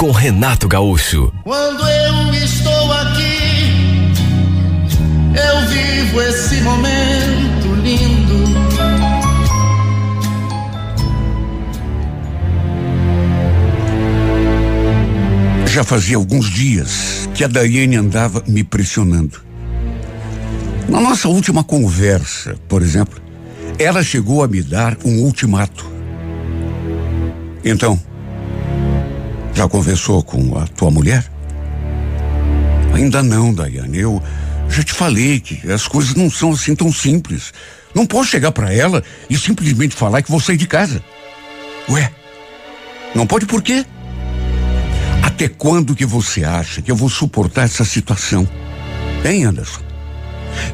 com Renato Gaúcho. Quando eu estou aqui, eu vivo esse momento lindo. Já fazia alguns dias que a Daiane andava me pressionando. Na nossa última conversa, por exemplo, ela chegou a me dar um ultimato. Então, já conversou com a tua mulher? Ainda não, Daiane. Eu já te falei que as coisas não são assim tão simples. Não posso chegar para ela e simplesmente falar que vou sair de casa. Ué, não pode por quê? Até quando que você acha que eu vou suportar essa situação? Hein, Anderson?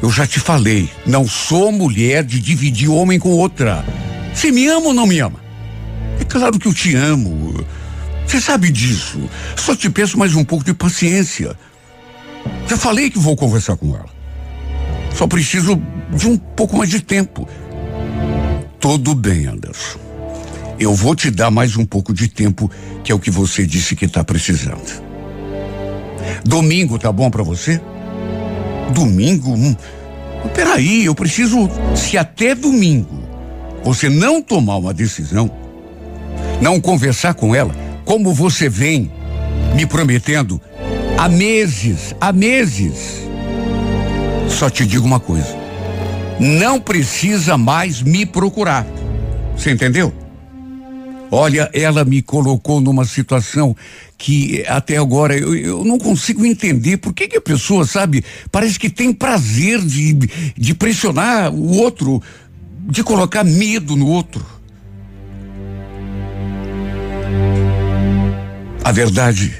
Eu já te falei, não sou mulher de dividir homem com outra. Você me ama ou não me ama? É claro que eu te amo. Você sabe disso. Só te peço mais um pouco de paciência. Já falei que vou conversar com ela. Só preciso de um pouco mais de tempo. Tudo bem, Anderson. Eu vou te dar mais um pouco de tempo, que é o que você disse que está precisando. Domingo tá bom para você? Domingo? Hum. Peraí, eu preciso. Se até domingo você não tomar uma decisão, não conversar com ela, como você vem me prometendo há meses, há meses. Só te digo uma coisa: não precisa mais me procurar. Você entendeu? Olha, ela me colocou numa situação que até agora eu, eu não consigo entender por que, que a pessoa, sabe, parece que tem prazer de, de pressionar o outro, de colocar medo no outro. A verdade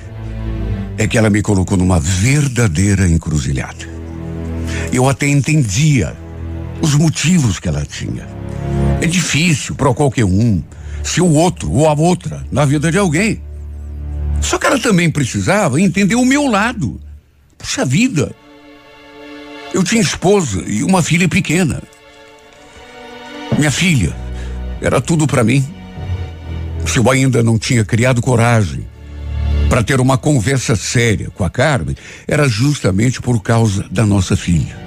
é que ela me colocou numa verdadeira encruzilhada. Eu até entendia os motivos que ela tinha. É difícil para qualquer um ser o outro ou a outra na vida de alguém. Só que ela também precisava entender o meu lado. Puxa vida. Eu tinha esposa e uma filha pequena. Minha filha era tudo para mim. Se eu ainda não tinha criado coragem para ter uma conversa séria com a Carmen, era justamente por causa da nossa filha.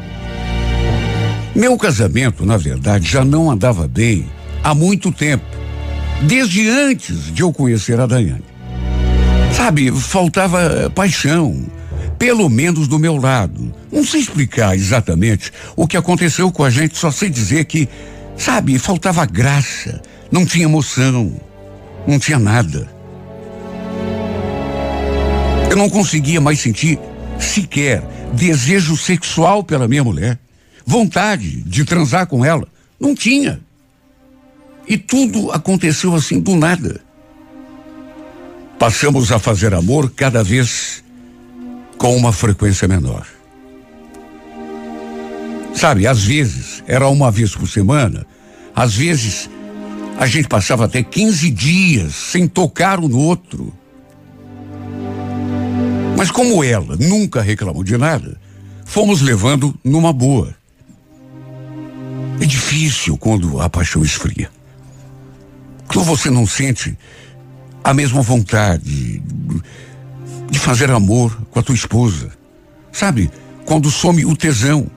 Meu casamento, na verdade, já não andava bem há muito tempo, desde antes de eu conhecer a Daiane. Sabe, faltava paixão, pelo menos do meu lado. Não sei explicar exatamente o que aconteceu com a gente, só sei dizer que, sabe, faltava graça, não tinha emoção, não tinha nada. Eu não conseguia mais sentir sequer desejo sexual pela minha mulher, vontade de transar com ela. Não tinha. E tudo aconteceu assim do nada. Passamos a fazer amor cada vez com uma frequência menor. Sabe, às vezes era uma vez por semana, às vezes a gente passava até 15 dias sem tocar um no outro. Mas como ela nunca reclamou de nada, fomos levando numa boa. É difícil quando a paixão esfria. Quando você não sente a mesma vontade de fazer amor com a tua esposa. Sabe? Quando some o tesão.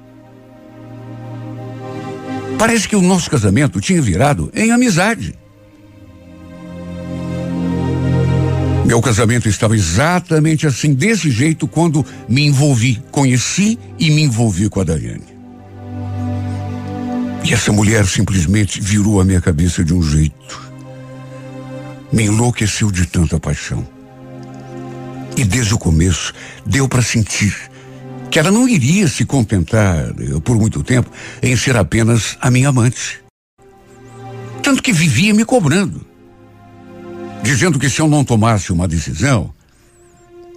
Parece que o nosso casamento tinha virado em amizade. Meu casamento estava exatamente assim, desse jeito, quando me envolvi, conheci e me envolvi com a Daiane. E essa mulher simplesmente virou a minha cabeça de um jeito. Me enlouqueceu de tanta paixão. E desde o começo deu para sentir que ela não iria se contentar eh, por muito tempo em ser apenas a minha amante. Tanto que vivia me cobrando dizendo que se eu não tomasse uma decisão,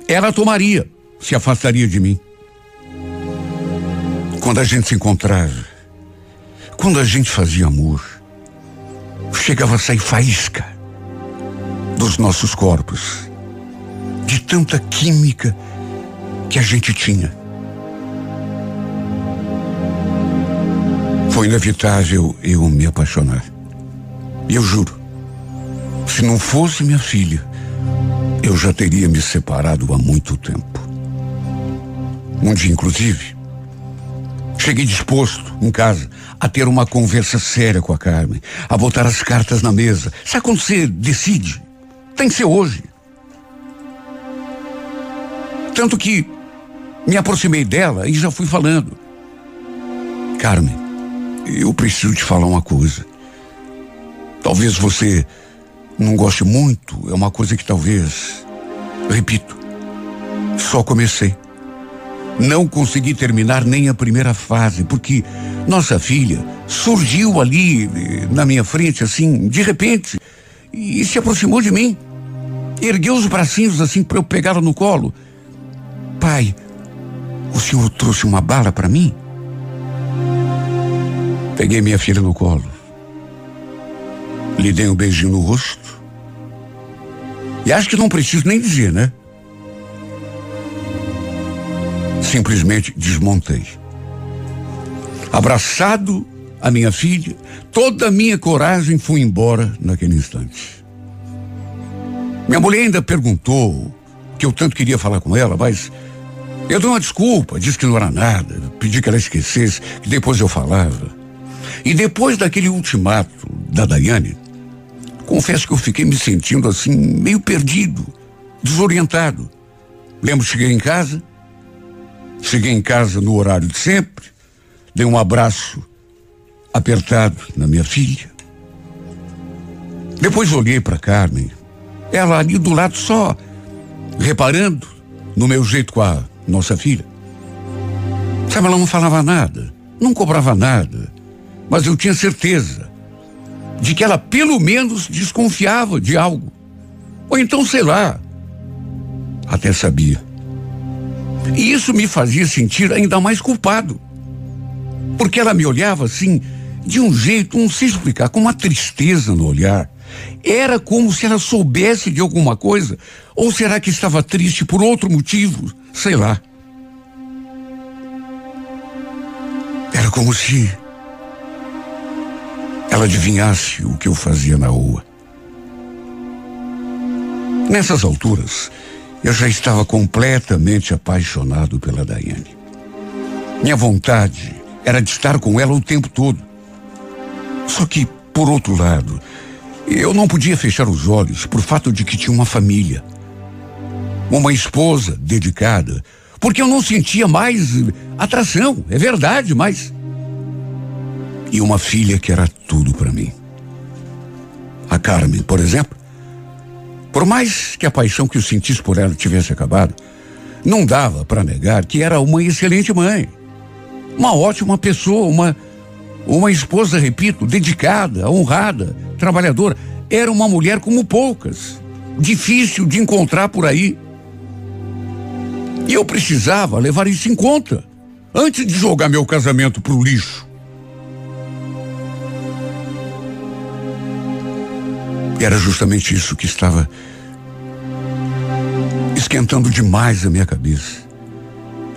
ela tomaria. se afastaria de mim. Quando a gente se encontrava, quando a gente fazia amor, chegava a sair faísca dos nossos corpos, de tanta química que a gente tinha. Foi inevitável eu me apaixonar. E eu juro, se não fosse minha filha, eu já teria me separado há muito tempo. Um dia, inclusive, cheguei disposto em casa a ter uma conversa séria com a Carmen, a botar as cartas na mesa. Sabe quando você decide? Tem que ser hoje. Tanto que me aproximei dela e já fui falando. Carmen, eu preciso te falar uma coisa. Talvez você não goste muito, é uma coisa que talvez, repito, só comecei. Não consegui terminar nem a primeira fase, porque nossa filha surgiu ali eh, na minha frente, assim, de repente, e se aproximou de mim. Ergueu os bracinhos assim para eu pegá-la no colo. Pai, o senhor trouxe uma bala para mim? Peguei minha filha no colo. Lhe dei um beijinho no rosto. E acho que não preciso nem dizer, né? Simplesmente desmontei. Abraçado a minha filha, toda a minha coragem foi embora naquele instante. Minha mulher ainda perguntou que eu tanto queria falar com ela, mas eu dei uma desculpa, disse que não era nada, pedi que ela esquecesse, que depois eu falava. E depois daquele ultimato da Daiane, confesso que eu fiquei me sentindo assim, meio perdido, desorientado. Lembro, cheguei em casa, cheguei em casa no horário de sempre, dei um abraço apertado na minha filha. Depois olhei para Carmen, ela ali do lado só, reparando no meu jeito com a nossa filha. Sabe, ela não falava nada, não cobrava nada, mas eu tinha certeza de que ela pelo menos desconfiava de algo. Ou então, sei lá, até sabia. E isso me fazia sentir ainda mais culpado. Porque ela me olhava assim, de um jeito, não sei explicar, com uma tristeza no olhar. Era como se ela soubesse de alguma coisa, ou será que estava triste por outro motivo? Sei lá. Era como se ela adivinhasse o que eu fazia na rua. Nessas alturas, eu já estava completamente apaixonado pela Daiane. Minha vontade era de estar com ela o tempo todo. Só que, por outro lado, eu não podia fechar os olhos por fato de que tinha uma família. Uma esposa dedicada, porque eu não sentia mais atração, é verdade, mas. E uma filha que era tudo para mim. A Carmen, por exemplo, por mais que a paixão que eu sentisse por ela tivesse acabado, não dava para negar que era uma excelente mãe. Uma ótima pessoa, uma uma esposa, repito, dedicada, honrada, trabalhadora. Era uma mulher como poucas. Difícil de encontrar por aí. E eu precisava levar isso em conta antes de jogar meu casamento pro lixo. Era justamente isso que estava esquentando demais a minha cabeça,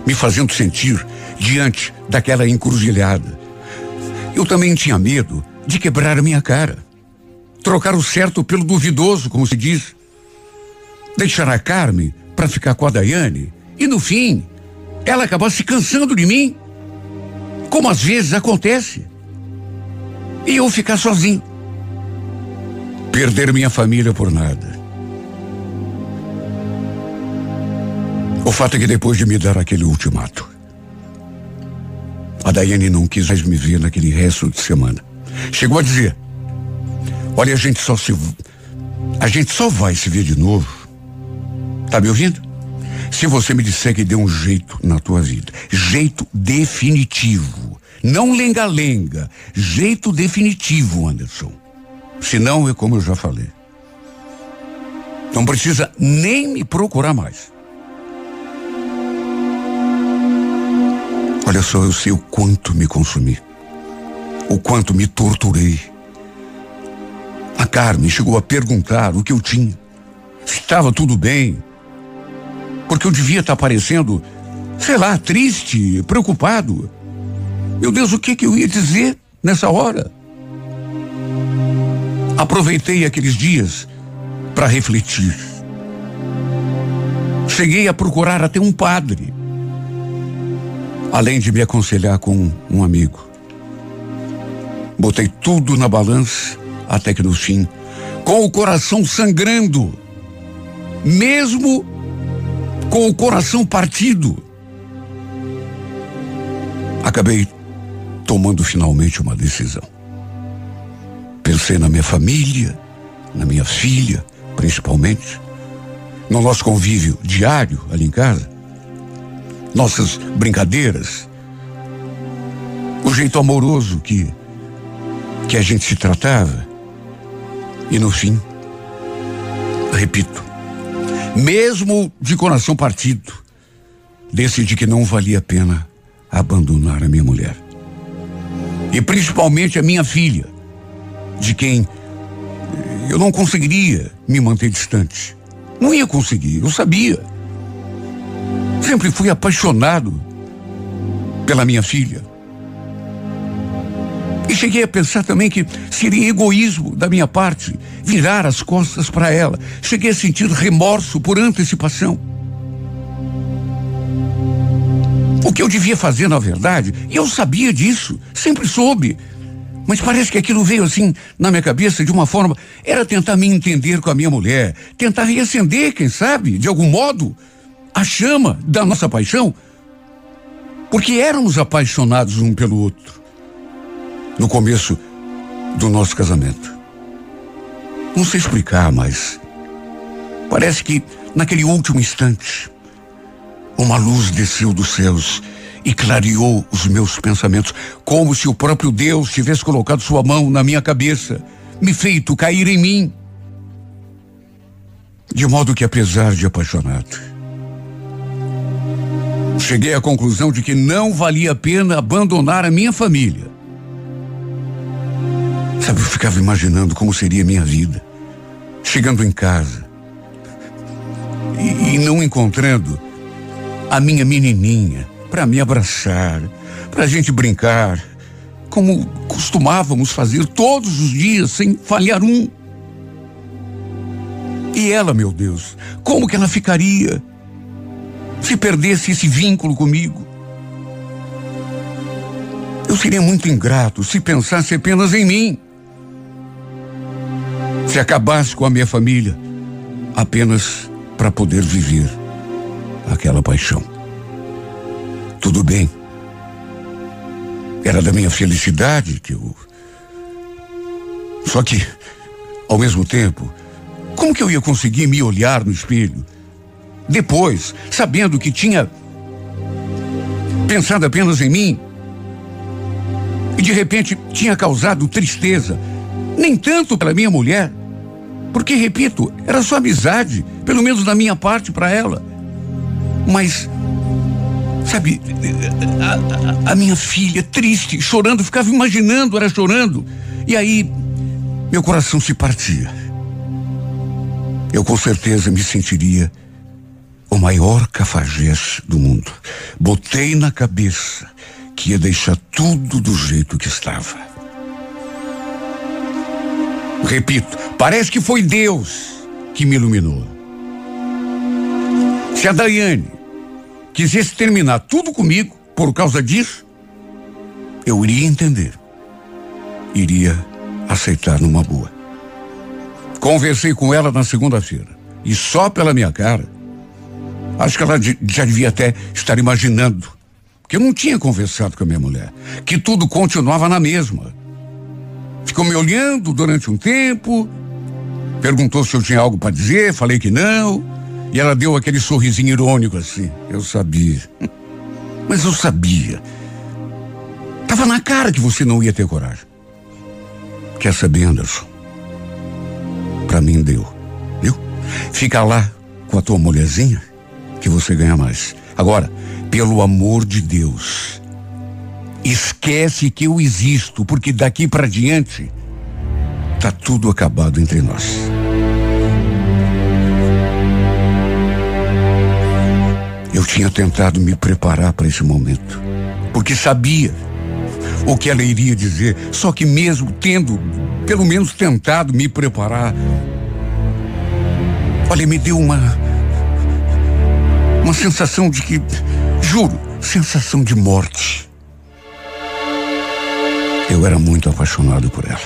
me fazendo sentir diante daquela encruzilhada eu também tinha medo de quebrar a minha cara. Trocar o certo pelo duvidoso, como se diz. Deixar a Carmen para ficar com a Daiane e, no fim, ela acabar se cansando de mim. Como às vezes acontece. E eu ficar sozinho. Perder minha família por nada. O fato é que depois de me dar aquele ultimato, a Daiane não quis mais me ver naquele resto de semana. Chegou a dizer: Olha, a gente só se. A gente só vai se ver de novo. Tá me ouvindo? Se você me disser que deu um jeito na tua vida. Jeito definitivo. Não lenga-lenga. Jeito definitivo, Anderson. Senão é como eu já falei. Não precisa nem me procurar mais. Olha só, eu sei o quanto me consumi, o quanto me torturei. A Carmen chegou a perguntar o que eu tinha, se estava tudo bem, porque eu devia estar parecendo, sei lá, triste, preocupado. Meu Deus, o que, que eu ia dizer nessa hora? Aproveitei aqueles dias para refletir. Cheguei a procurar até um padre, além de me aconselhar com um amigo. Botei tudo na balança até que no fim, com o coração sangrando, mesmo com o coração partido, acabei tomando finalmente uma decisão. Pensei na minha família, na minha filha, principalmente, no nosso convívio diário ali em casa, nossas brincadeiras, o jeito amoroso que que a gente se tratava. E no fim, repito, mesmo de coração partido, decidi que não valia a pena abandonar a minha mulher. E principalmente a minha filha, de quem eu não conseguiria me manter distante. Não ia conseguir, eu sabia. Sempre fui apaixonado pela minha filha. E cheguei a pensar também que seria egoísmo da minha parte virar as costas para ela. Cheguei a sentir remorso por antecipação. O que eu devia fazer, na verdade, e eu sabia disso, sempre soube. Mas parece que aquilo veio assim na minha cabeça de uma forma. Era tentar me entender com a minha mulher, tentar reacender, quem sabe, de algum modo, a chama da nossa paixão. Porque éramos apaixonados um pelo outro no começo do nosso casamento. Não sei explicar, mas parece que naquele último instante, uma luz desceu dos céus e clareou os meus pensamentos, como se o próprio Deus tivesse colocado sua mão na minha cabeça, me feito cair em mim. De modo que, apesar de apaixonado, cheguei à conclusão de que não valia a pena abandonar a minha família Sabe, eu ficava imaginando como seria a minha vida. Chegando em casa e, e não encontrando a minha menininha para me abraçar, para a gente brincar, como costumávamos fazer todos os dias, sem falhar um. E ela, meu Deus, como que ela ficaria se perdesse esse vínculo comigo? Eu seria muito ingrato se pensasse apenas em mim se acabasse com a minha família apenas para poder viver aquela paixão. Tudo bem. Era da minha felicidade que eu. Só que, ao mesmo tempo, como que eu ia conseguir me olhar no espelho? Depois, sabendo que tinha pensado apenas em mim e de repente tinha causado tristeza, nem tanto para minha mulher, porque, repito, era só amizade, pelo menos da minha parte para ela. Mas, sabe, a, a, minha filha, triste, chorando, ficava imaginando, era chorando. E aí, meu coração se partia. Eu com certeza me sentiria o maior cafajeste do mundo. Botei na cabeça que ia deixar tudo do jeito que estava. Repito, parece que foi Deus que me iluminou. Se a Daiane quisesse terminar tudo comigo por causa disso, eu iria entender. Iria aceitar numa boa. Conversei com ela na segunda-feira. E só pela minha cara, acho que ela já devia até estar imaginando que eu não tinha conversado com a minha mulher, que tudo continuava na mesma. Ficou me olhando durante um tempo, perguntou se eu tinha algo para dizer, falei que não, e ela deu aquele sorrisinho irônico assim. Eu sabia. Mas eu sabia. Tava na cara que você não ia ter coragem. Quer saber, Anderson? Para mim deu. Viu? Fica lá com a tua mulherzinha que você ganha mais. Agora, pelo amor de Deus, Esquece que eu existo, porque daqui para diante tá tudo acabado entre nós. Eu tinha tentado me preparar para esse momento, porque sabia o que ela iria dizer, só que mesmo tendo pelo menos tentado me preparar, olha, me deu uma uma sensação de que, juro, sensação de morte. Eu era muito apaixonado por ela.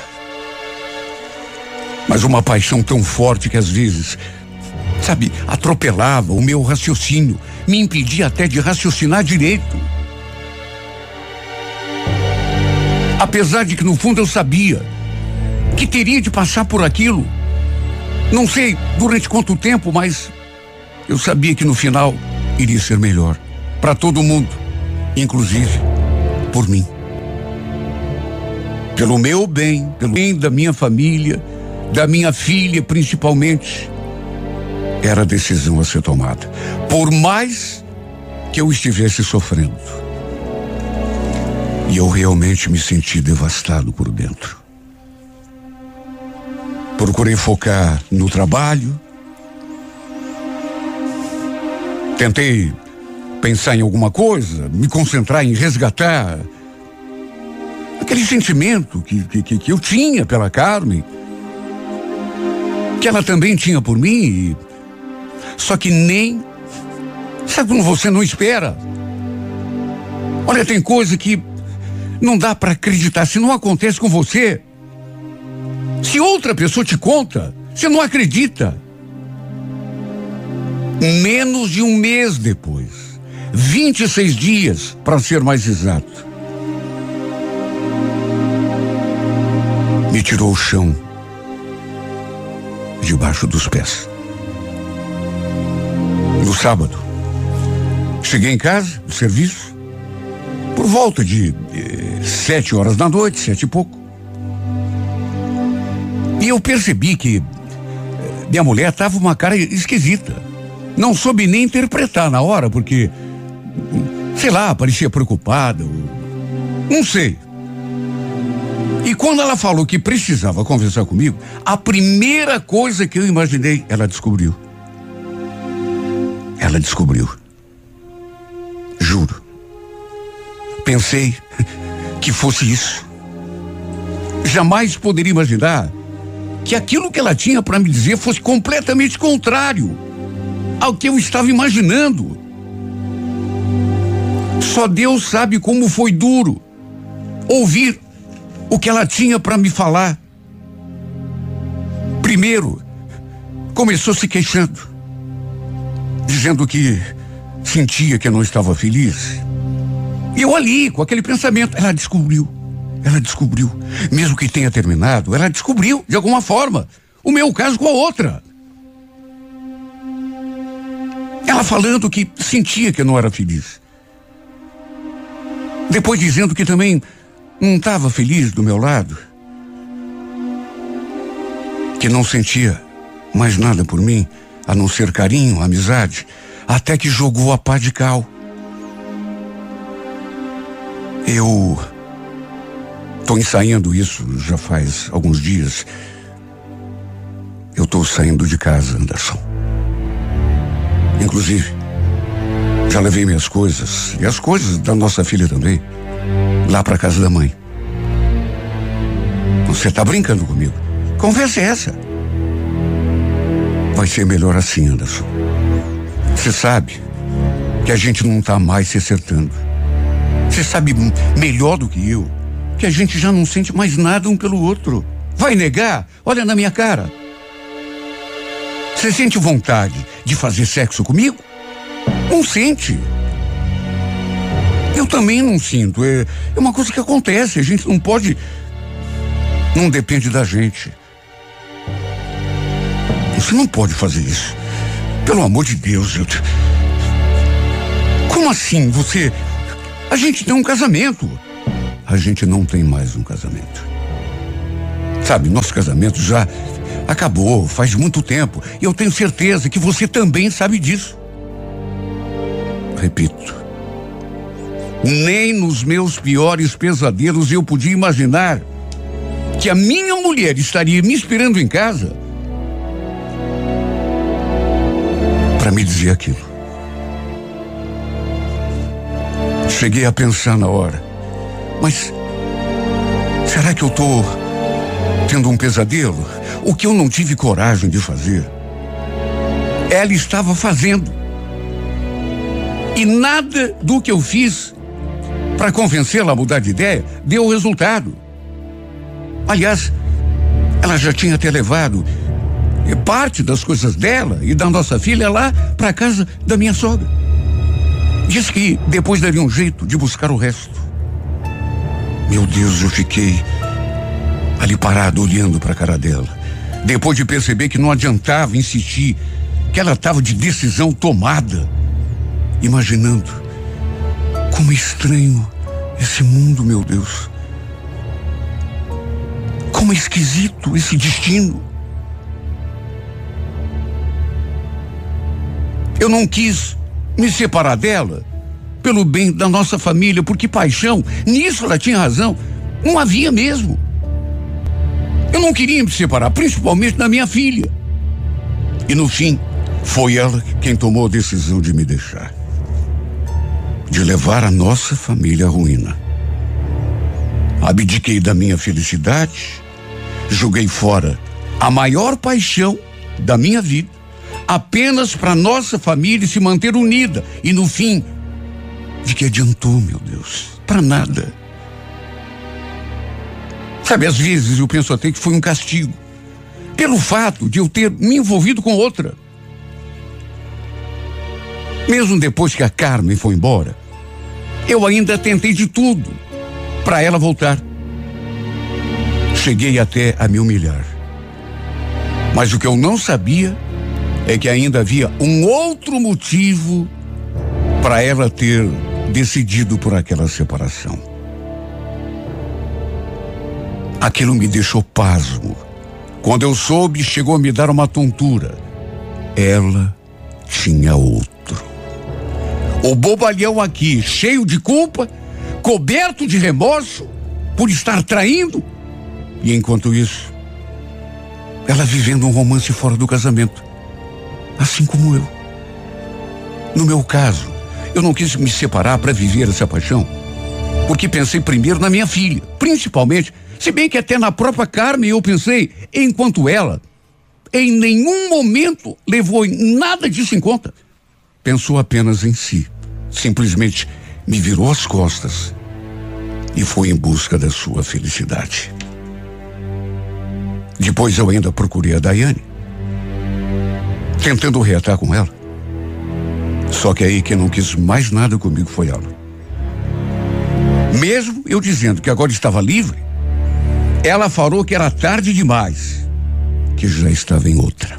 Mas uma paixão tão forte que às vezes, sabe, atropelava o meu raciocínio, me impedia até de raciocinar direito. Apesar de que no fundo eu sabia que teria de passar por aquilo. Não sei durante quanto tempo, mas eu sabia que no final iria ser melhor para todo mundo, inclusive por mim. Pelo meu bem, pelo bem da minha família, da minha filha principalmente, era a decisão a ser tomada. Por mais que eu estivesse sofrendo. E eu realmente me senti devastado por dentro. Procurei focar no trabalho. Tentei pensar em alguma coisa, me concentrar em resgatar aquele sentimento que, que, que eu tinha pela Carmen, que ela também tinha por mim, só que nem. Sabe quando você não espera? Olha, tem coisa que não dá para acreditar. Se não acontece com você, se outra pessoa te conta, você não acredita. Menos de um mês depois, 26 dias, para ser mais exato, me tirou o chão debaixo dos pés. No sábado, cheguei em casa, do serviço, por volta de eh, sete horas da noite, sete e pouco. E eu percebi que eh, minha mulher estava uma cara esquisita. Não soube nem interpretar na hora, porque, sei lá, parecia preocupada. Não sei. E quando ela falou que precisava conversar comigo, a primeira coisa que eu imaginei, ela descobriu. Descobriu. Juro. Pensei que fosse isso. Jamais poderia imaginar que aquilo que ela tinha para me dizer fosse completamente contrário ao que eu estava imaginando. Só Deus sabe como foi duro ouvir o que ela tinha para me falar. Primeiro, começou se queixando, dizendo que sentia que eu não estava feliz. E eu ali, com aquele pensamento, ela descobriu. Ela descobriu. Mesmo que tenha terminado, ela descobriu, de alguma forma, o meu caso com a outra. Ela falando que sentia que eu não era feliz. Depois dizendo que também não estava feliz do meu lado. Que não sentia mais nada por mim, a não ser carinho, amizade, até que jogou a pá de cal. Eu estou ensaiando isso já faz alguns dias. Eu estou saindo de casa, Anderson. Inclusive, já levei minhas coisas e as coisas da nossa filha também lá para casa da mãe. Você tá brincando comigo? Conversa é essa. Vai ser melhor assim, Anderson. Você sabe que a gente não tá mais se acertando. Você sabe melhor do que eu que a gente já não sente mais nada um pelo outro. Vai negar? Olha na minha cara. Você sente vontade de fazer sexo comigo? Não sente. Eu também não sinto. É, é uma coisa que acontece. A gente não pode. Não depende da gente. Você não pode fazer isso. Pelo amor de Deus, eu... Como assim? Você. A gente tem um casamento. A gente não tem mais um casamento. Sabe, nosso casamento já acabou faz muito tempo. E eu tenho certeza que você também sabe disso. Repito, Nem nos meus piores pesadelos eu podia imaginar que a minha mulher estaria me esperando em casa para me dizer aquilo. Cheguei a pensar na hora, mas será que eu estou tendo um pesadelo? O que eu não tive coragem de fazer, ela estava fazendo. E nada do que eu fiz para convencê-la a mudar de ideia deu resultado. Aliás, ela já tinha até levado parte das coisas dela e da nossa filha lá para casa da minha sogra. Diz que depois daria um jeito de buscar o resto. Meu Deus, eu fiquei ali parado olhando para a cara dela. Depois de perceber que não adiantava insistir, que ela estava de decisão tomada, imaginando como é estranho esse mundo, meu Deus. Como é esquisito esse destino. Eu não quis me separar dela pelo bem da nossa família, porque paixão, nisso ela tinha razão, não havia mesmo. Eu não queria me separar, principalmente da minha filha. E no fim, foi ela quem tomou a decisão de me deixar. De levar a nossa família à ruína. Abdiquei da minha felicidade, joguei fora a maior paixão da minha vida, apenas para nossa família se manter unida. E no fim, de que adiantou, meu Deus? Para nada. Sabe, às vezes eu penso até que foi um castigo. Pelo fato de eu ter me envolvido com outra. Mesmo depois que a Carmen foi embora, eu ainda tentei de tudo para ela voltar. Cheguei até a me humilhar. Mas o que eu não sabia é que ainda havia um outro motivo para ela ter decidido por aquela separação. Aquilo me deixou pasmo. Quando eu soube, chegou a me dar uma tontura. Ela tinha outro. O bobalhão aqui, cheio de culpa, coberto de remorso por estar traindo. E enquanto isso, ela vivendo um romance fora do casamento. Assim como eu. No meu caso, eu não quis me separar para viver essa paixão, porque pensei primeiro na minha filha, principalmente, se bem que até na própria Carmen eu pensei, enquanto ela, em nenhum momento levou nada disso em conta. Pensou apenas em si. Simplesmente me virou as costas e foi em busca da sua felicidade. Depois eu ainda procurei a Daiane, tentando reatar com ela. Só que aí quem não quis mais nada comigo foi ela. Mesmo eu dizendo que agora estava livre, ela falou que era tarde demais, que já estava em outra.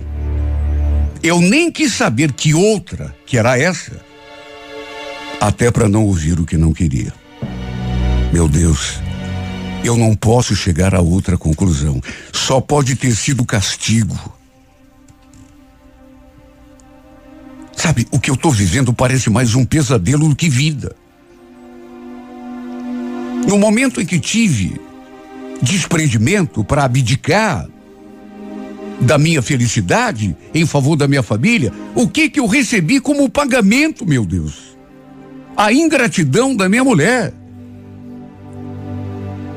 Eu nem quis saber que outra, que era essa, até para não ouvir o que não queria. Meu Deus, eu não posso chegar a outra conclusão. Só pode ter sido castigo. Sabe, o que eu estou vivendo parece mais um pesadelo do que vida. No momento em que tive desprendimento para abdicar da minha felicidade em favor da minha família, o que que eu recebi como pagamento, meu Deus? A ingratidão da minha mulher.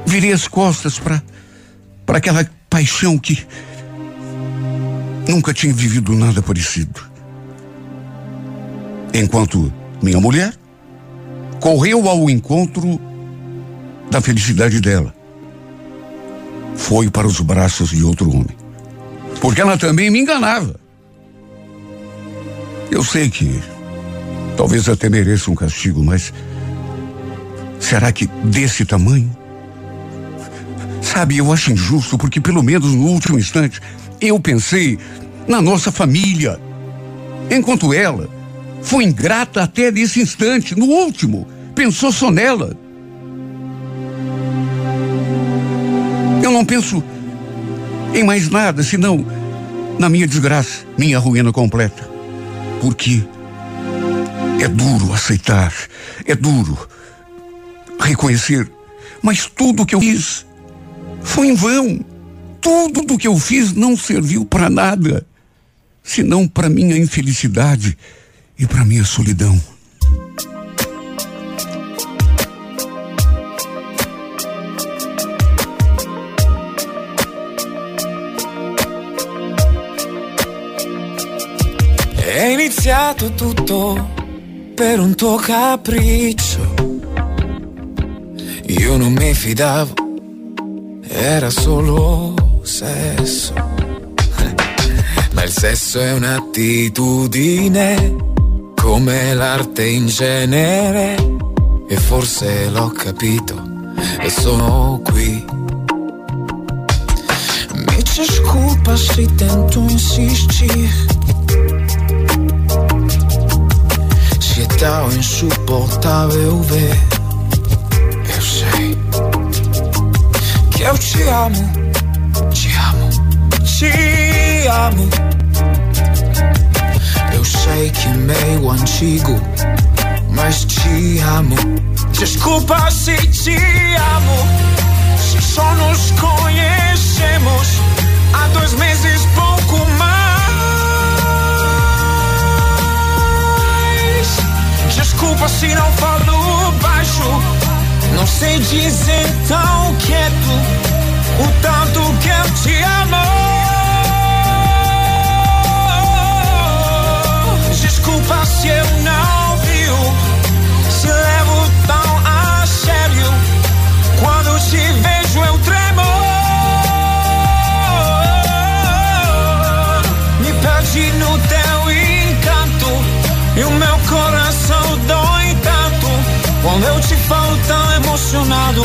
Virei as costas para para aquela paixão que nunca tinha vivido nada parecido. Enquanto minha mulher correu ao encontro da felicidade dela. Foi para os braços de outro homem. Porque ela também me enganava. Eu sei que talvez até mereça um castigo, mas será que desse tamanho? Sabe, eu acho injusto porque pelo menos no último instante eu pensei na nossa família. Enquanto ela foi ingrata até nesse instante, no último, pensou só nela. Eu não penso em mais nada senão na minha desgraça, minha ruína completa. Porque é duro aceitar, é duro reconhecer, mas tudo que eu fiz foi em vão. Tudo do que eu fiz não serviu para nada, senão para minha infelicidade e para minha solidão. È iniziato tutto per un tuo capriccio. Io non mi fidavo, era solo sesso. Ma il sesso è un'attitudine, come l'arte in genere. E forse l'ho capito e sono qui. Me desculpa se tento insistir. Se é tão insuportável ver. Eu sei que eu te amo, te amo, te amo. Sei que é meio antigo, mas te amo. Desculpa se te amo, se só nos conhecemos há dois meses, pouco mais. Desculpa se não falo baixo, não sei dizer tão quieto o tanto que eu te amo. Desculpa se eu não viu, se levo tão a sério. Quando te vejo eu tremo. Me perdi no teu encanto e o meu coração dói tanto quando eu te falo tão emocionado.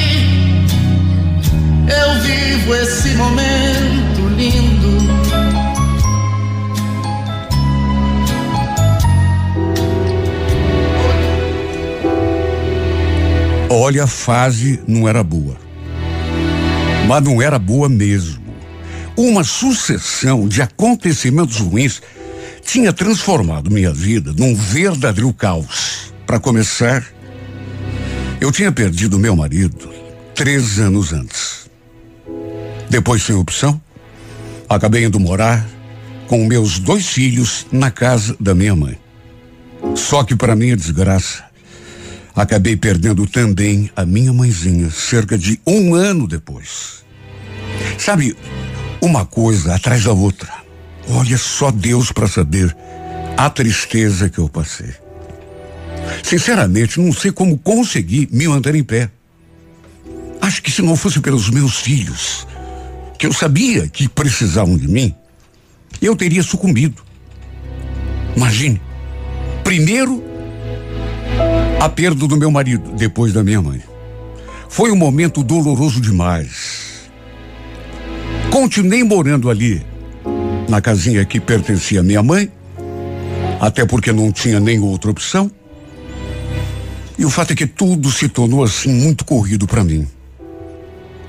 eu vivo esse momento lindo. Olha, a fase não era boa. Mas não era boa mesmo. Uma sucessão de acontecimentos ruins tinha transformado minha vida num verdadeiro caos. Para começar, eu tinha perdido meu marido três anos antes. Depois, sem opção, acabei indo morar com meus dois filhos na casa da minha mãe. Só que, para minha desgraça, acabei perdendo também a minha mãezinha cerca de um ano depois. Sabe, uma coisa atrás da outra. Olha só Deus para saber a tristeza que eu passei. Sinceramente, não sei como consegui me manter em pé. Acho que se não fosse pelos meus filhos, que eu sabia que precisavam de mim, eu teria sucumbido. Imagine, primeiro a perda do meu marido, depois da minha mãe. Foi um momento doloroso demais. Continuei morando ali, na casinha que pertencia à minha mãe, até porque não tinha nem outra opção. E o fato é que tudo se tornou assim muito corrido para mim.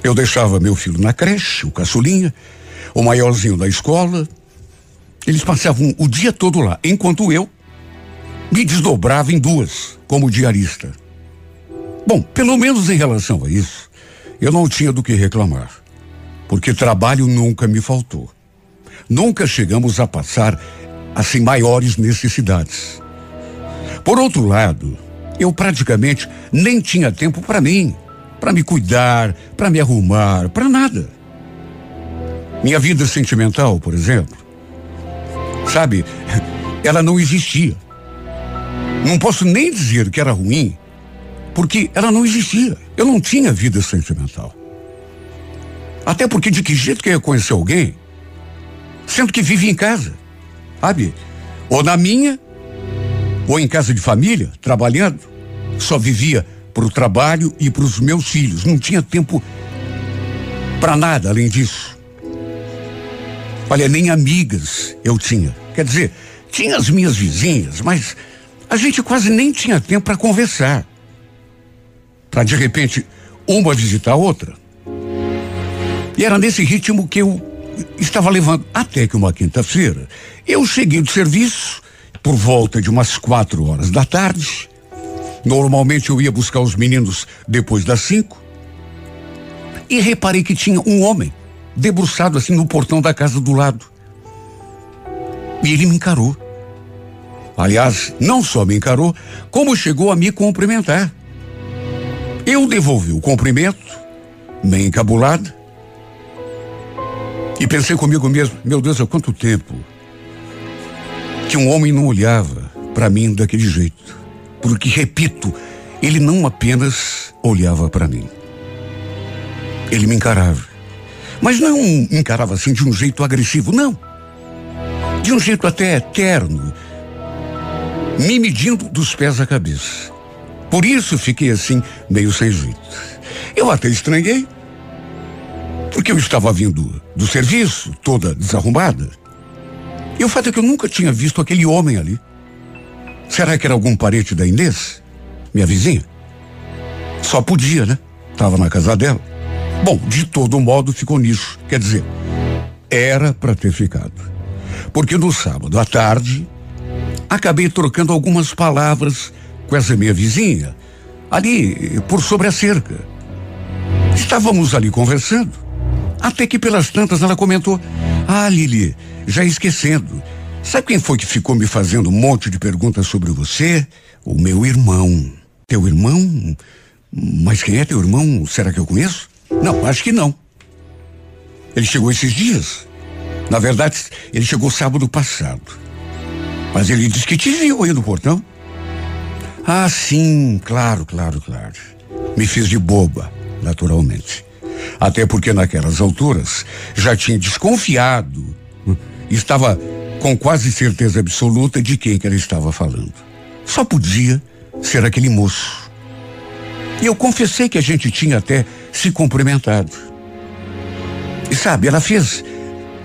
Eu deixava meu filho na creche, o caçulinha, o maiorzinho da escola. Eles passavam o dia todo lá, enquanto eu me desdobrava em duas, como diarista. Bom, pelo menos em relação a isso, eu não tinha do que reclamar, porque trabalho nunca me faltou. Nunca chegamos a passar assim maiores necessidades. Por outro lado, eu praticamente nem tinha tempo para mim, para me cuidar, para me arrumar, para nada. Minha vida sentimental, por exemplo, sabe, ela não existia. Não posso nem dizer que era ruim, porque ela não existia. Eu não tinha vida sentimental. Até porque de que jeito que eu ia conhecer alguém sendo que vive em casa, sabe? Ou na minha, ou em casa de família, trabalhando. Só vivia para o trabalho e para os meus filhos. Não tinha tempo para nada além disso. Olha, nem amigas eu tinha. Quer dizer, tinha as minhas vizinhas, mas a gente quase nem tinha tempo para conversar. Para de repente uma visitar a outra. E era nesse ritmo que eu estava levando. Até que uma quinta-feira eu cheguei do serviço por volta de umas quatro horas da tarde. Normalmente eu ia buscar os meninos depois das cinco. E reparei que tinha um homem debruçado assim no portão da casa do lado. E ele me encarou. Aliás, não só me encarou, como chegou a me cumprimentar. Eu devolvi o cumprimento, meio encabulado, e pensei comigo mesmo: meu Deus, há quanto tempo que um homem não olhava para mim daquele jeito. Porque, repito, ele não apenas olhava para mim. Ele me encarava. Mas não encarava assim de um jeito agressivo, não. De um jeito até eterno, me medindo dos pés à cabeça. Por isso fiquei assim, meio sem jeito. Eu até estranhei, porque eu estava vindo do serviço, toda desarrumada. E o fato é que eu nunca tinha visto aquele homem ali. Será que era algum parente da Inês? Minha vizinha? Só podia, né? Tava na casa dela. Bom, de todo modo ficou nisso. Quer dizer, era para ter ficado. Porque no sábado à tarde, acabei trocando algumas palavras com essa minha vizinha, ali por sobre a cerca. Estávamos ali conversando, até que pelas tantas ela comentou: Ah, Lili, já esquecendo. Sabe quem foi que ficou me fazendo um monte de perguntas sobre você? O meu irmão. Teu irmão? Mas quem é teu irmão? Será que eu conheço? Não, acho que não. Ele chegou esses dias. Na verdade, ele chegou sábado passado. Mas ele disse que te viu aí no portão. Ah, sim, claro, claro, claro. Me fiz de boba, naturalmente. Até porque naquelas alturas já tinha desconfiado estava com quase certeza absoluta de quem que ela estava falando. Só podia ser aquele moço. E eu confessei que a gente tinha até se cumprimentado. E sabe, ela fez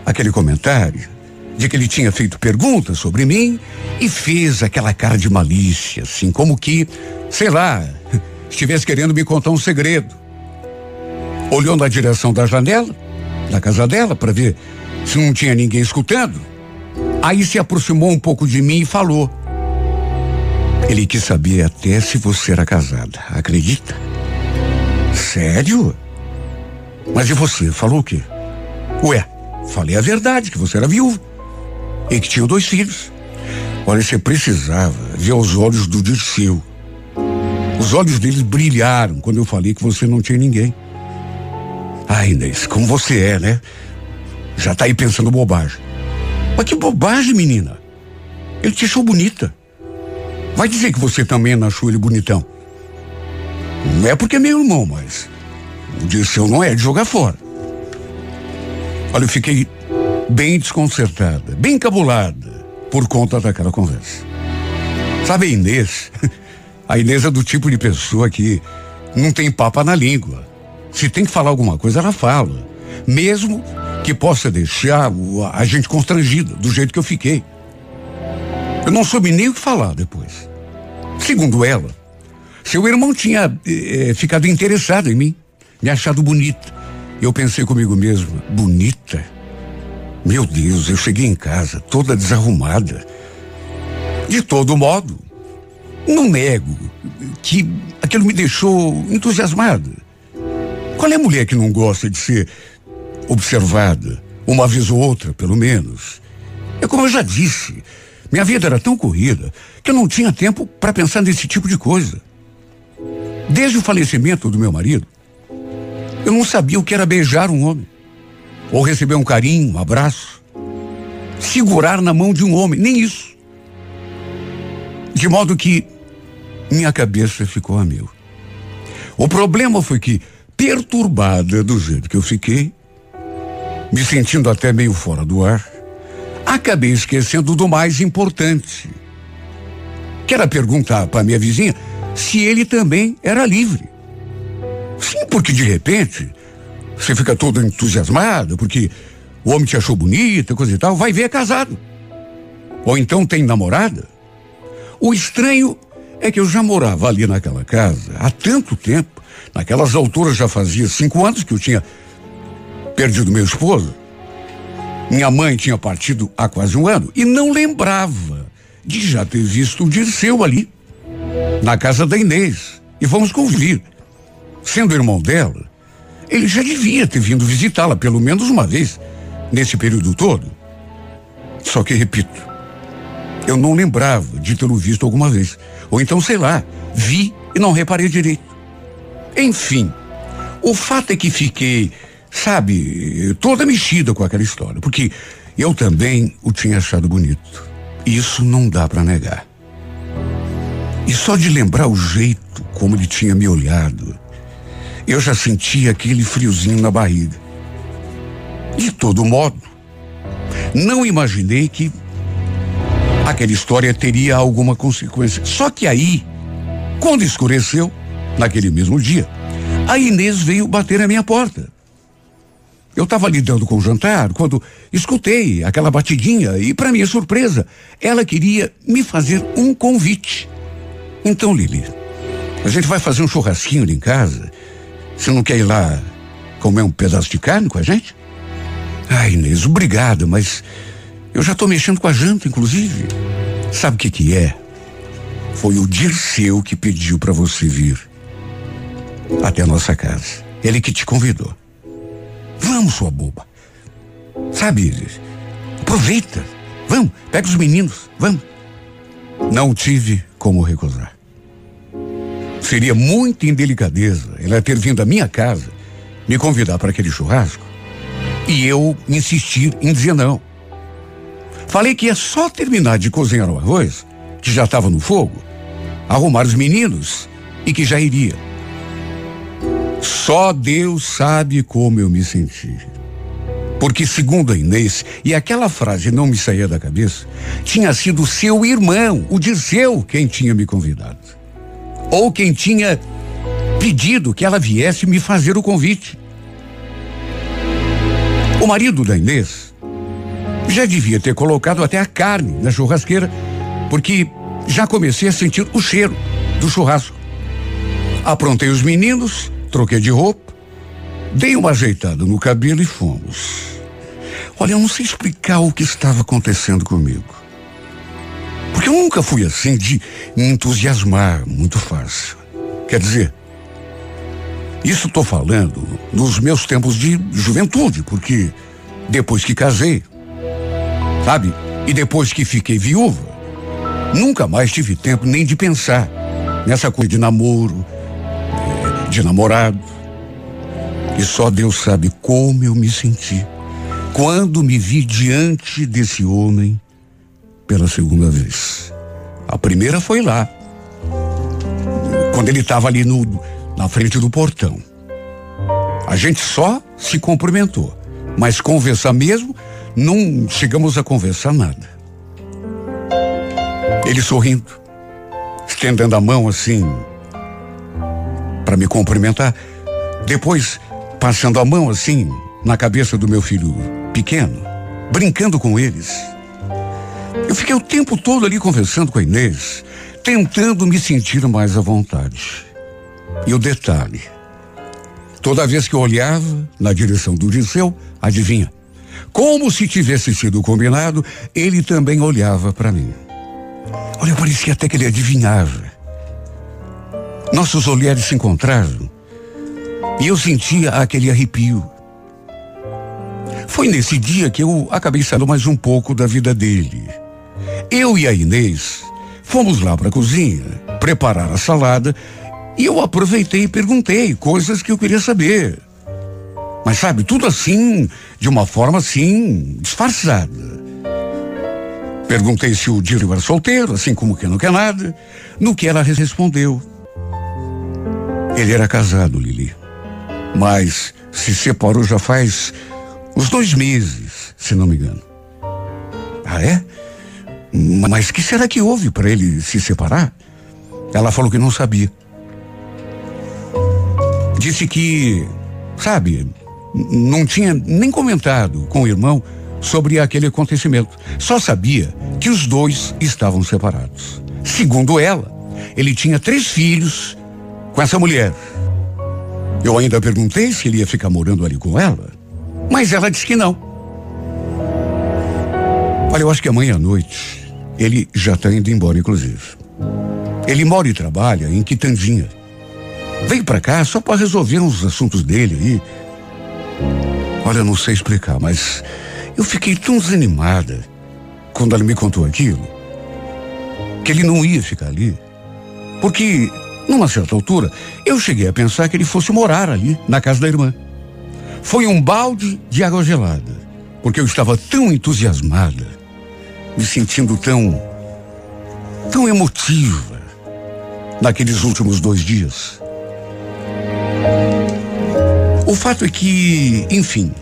aquele comentário de que ele tinha feito perguntas sobre mim e fez aquela cara de malícia, assim, como que, sei lá, estivesse querendo me contar um segredo. Olhou na direção da janela, da casa dela, para ver se não tinha ninguém escutando. Aí se aproximou um pouco de mim e falou. Ele quis saber até se você era casada, acredita? Sério? Mas e você? Falou o quê? Ué, falei a verdade, que você era viúva. E que tinha dois filhos. Olha, você precisava ver os olhos do Dirceu. Os olhos deles brilharam quando eu falei que você não tinha ninguém. Ai, Inês, como você é, né? Já tá aí pensando bobagem. Mas que bobagem, menina. Ele te achou bonita. Vai dizer que você também achou ele bonitão. Não é porque é meu irmão, mas o Dirceu não é de jogar fora. Olha, eu fiquei bem desconcertada, bem encabulada por conta daquela conversa. Sabe a Inês? A Inês é do tipo de pessoa que não tem papa na língua. Se tem que falar alguma coisa, ela fala. Mesmo que possa deixar a gente constrangido do jeito que eu fiquei. Eu não soube nem o que falar depois. Segundo ela, seu irmão tinha eh, ficado interessado em mim, me achado bonita. Eu pensei comigo mesmo, bonita? Meu Deus, eu cheguei em casa toda desarrumada. De todo modo, não nego que aquilo me deixou entusiasmada. Qual é a mulher que não gosta de ser observada, uma vez ou outra, pelo menos. É como eu já disse, minha vida era tão corrida que eu não tinha tempo para pensar nesse tipo de coisa. Desde o falecimento do meu marido, eu não sabia o que era beijar um homem, ou receber um carinho, um abraço, segurar na mão de um homem, nem isso. De modo que minha cabeça ficou a mil. O problema foi que, perturbada do jeito que eu fiquei, me sentindo até meio fora do ar, Acabei esquecendo do mais importante. Que era perguntar para minha vizinha se ele também era livre. Sim, porque de repente você fica todo entusiasmado porque o homem te achou bonita, coisa e tal, vai ver é casado. Ou então tem namorada. O estranho é que eu já morava ali naquela casa há tanto tempo. Naquelas alturas já fazia cinco anos que eu tinha perdido meu esposo. Minha mãe tinha partido há quase um ano e não lembrava de já ter visto o Dirceu ali, na casa da Inês. E fomos convir. Sendo irmão dela, ele já devia ter vindo visitá-la pelo menos uma vez nesse período todo. Só que, repito, eu não lembrava de tê-lo visto alguma vez. Ou então, sei lá, vi e não reparei direito. Enfim, o fato é que fiquei, sabe, toda mexida com aquela história, porque eu também o tinha achado bonito. Isso não dá para negar. E só de lembrar o jeito como ele tinha me olhado, eu já sentia aquele friozinho na barriga. De todo modo, não imaginei que aquela história teria alguma consequência. Só que aí, quando escureceu, naquele mesmo dia, a Inês veio bater na minha porta. Eu estava lidando com o jantar quando escutei aquela batidinha e, para minha surpresa, ela queria me fazer um convite. Então, Lili, a gente vai fazer um churrasquinho ali em casa. Você não quer ir lá comer um pedaço de carne com a gente? Ai, Inês, obrigado, mas eu já estou mexendo com a janta, inclusive. Sabe o que que é? Foi o Dirceu que pediu para você vir até a nossa casa. Ele que te convidou. Vamos, sua boba. Sabe, aproveita. Vamos, pega os meninos, vamos. Não tive como recusar. Seria muita indelicadeza ela ter vindo à minha casa me convidar para aquele churrasco e eu insistir em dizer não. Falei que ia só terminar de cozinhar o arroz, que já estava no fogo, arrumar os meninos e que já iria. Só Deus sabe como eu me senti. Porque, segundo a Inês, e aquela frase não me saía da cabeça, tinha sido seu irmão, o Dirceu, quem tinha me convidado. Ou quem tinha pedido que ela viesse me fazer o convite. O marido da Inês já devia ter colocado até a carne na churrasqueira, porque já comecei a sentir o cheiro do churrasco. Aprontei os meninos, troquei de roupa, dei uma ajeitada no cabelo e fomos. Olha, eu não sei explicar o que estava acontecendo comigo. Porque eu nunca fui assim de me entusiasmar muito fácil. Quer dizer, isso estou falando nos meus tempos de juventude, porque depois que casei, sabe? E depois que fiquei viúva, nunca mais tive tempo nem de pensar nessa coisa de namoro, de namorado. E só Deus sabe como eu me senti quando me vi diante desse homem pela segunda vez. A primeira foi lá, quando ele estava ali no, na frente do portão. A gente só se cumprimentou, mas conversar mesmo, não chegamos a conversar nada. Ele sorrindo, estendendo a mão assim, para me cumprimentar. Depois, passando a mão assim na cabeça do meu filho pequeno, brincando com eles. Eu fiquei o tempo todo ali conversando com a Inês, tentando me sentir mais à vontade. E o detalhe: toda vez que eu olhava na direção do Dirceu, adivinha? Como se tivesse sido combinado, ele também olhava para mim. Olha, parecia até que ele adivinhava. Nossos olhares se encontraram e eu sentia aquele arrepio. Foi nesse dia que eu acabei saindo mais um pouco da vida dele. Eu e a Inês fomos lá para a cozinha preparar a salada e eu aproveitei e perguntei coisas que eu queria saber. Mas sabe, tudo assim, de uma forma assim, disfarçada. Perguntei se o Dírio era solteiro, assim como que não quer nada. No que ela respondeu. Ele era casado, Lili. Mas se separou já faz uns dois meses, se não me engano. Ah, é? Mas que será que houve para ele se separar? Ela falou que não sabia. Disse que, sabe, não tinha nem comentado com o irmão sobre aquele acontecimento. Só sabia que os dois estavam separados. Segundo ela, ele tinha três filhos com essa mulher. Eu ainda perguntei se ele ia ficar morando ali com ela, mas ela disse que não. Olha, eu acho que amanhã à noite ele já está indo embora, inclusive. Ele mora e trabalha em Quitandinha. Veio para cá só para resolver uns assuntos dele aí. Olha, eu não sei explicar, mas eu fiquei tão desanimada quando ela me contou aquilo, que ele não ia ficar ali. Porque, numa certa altura, eu cheguei a pensar que ele fosse morar ali, na casa da irmã. Foi um balde de água gelada, porque eu estava tão entusiasmada, me sentindo tão. tão emotiva naqueles últimos dois dias. O fato é que, enfim,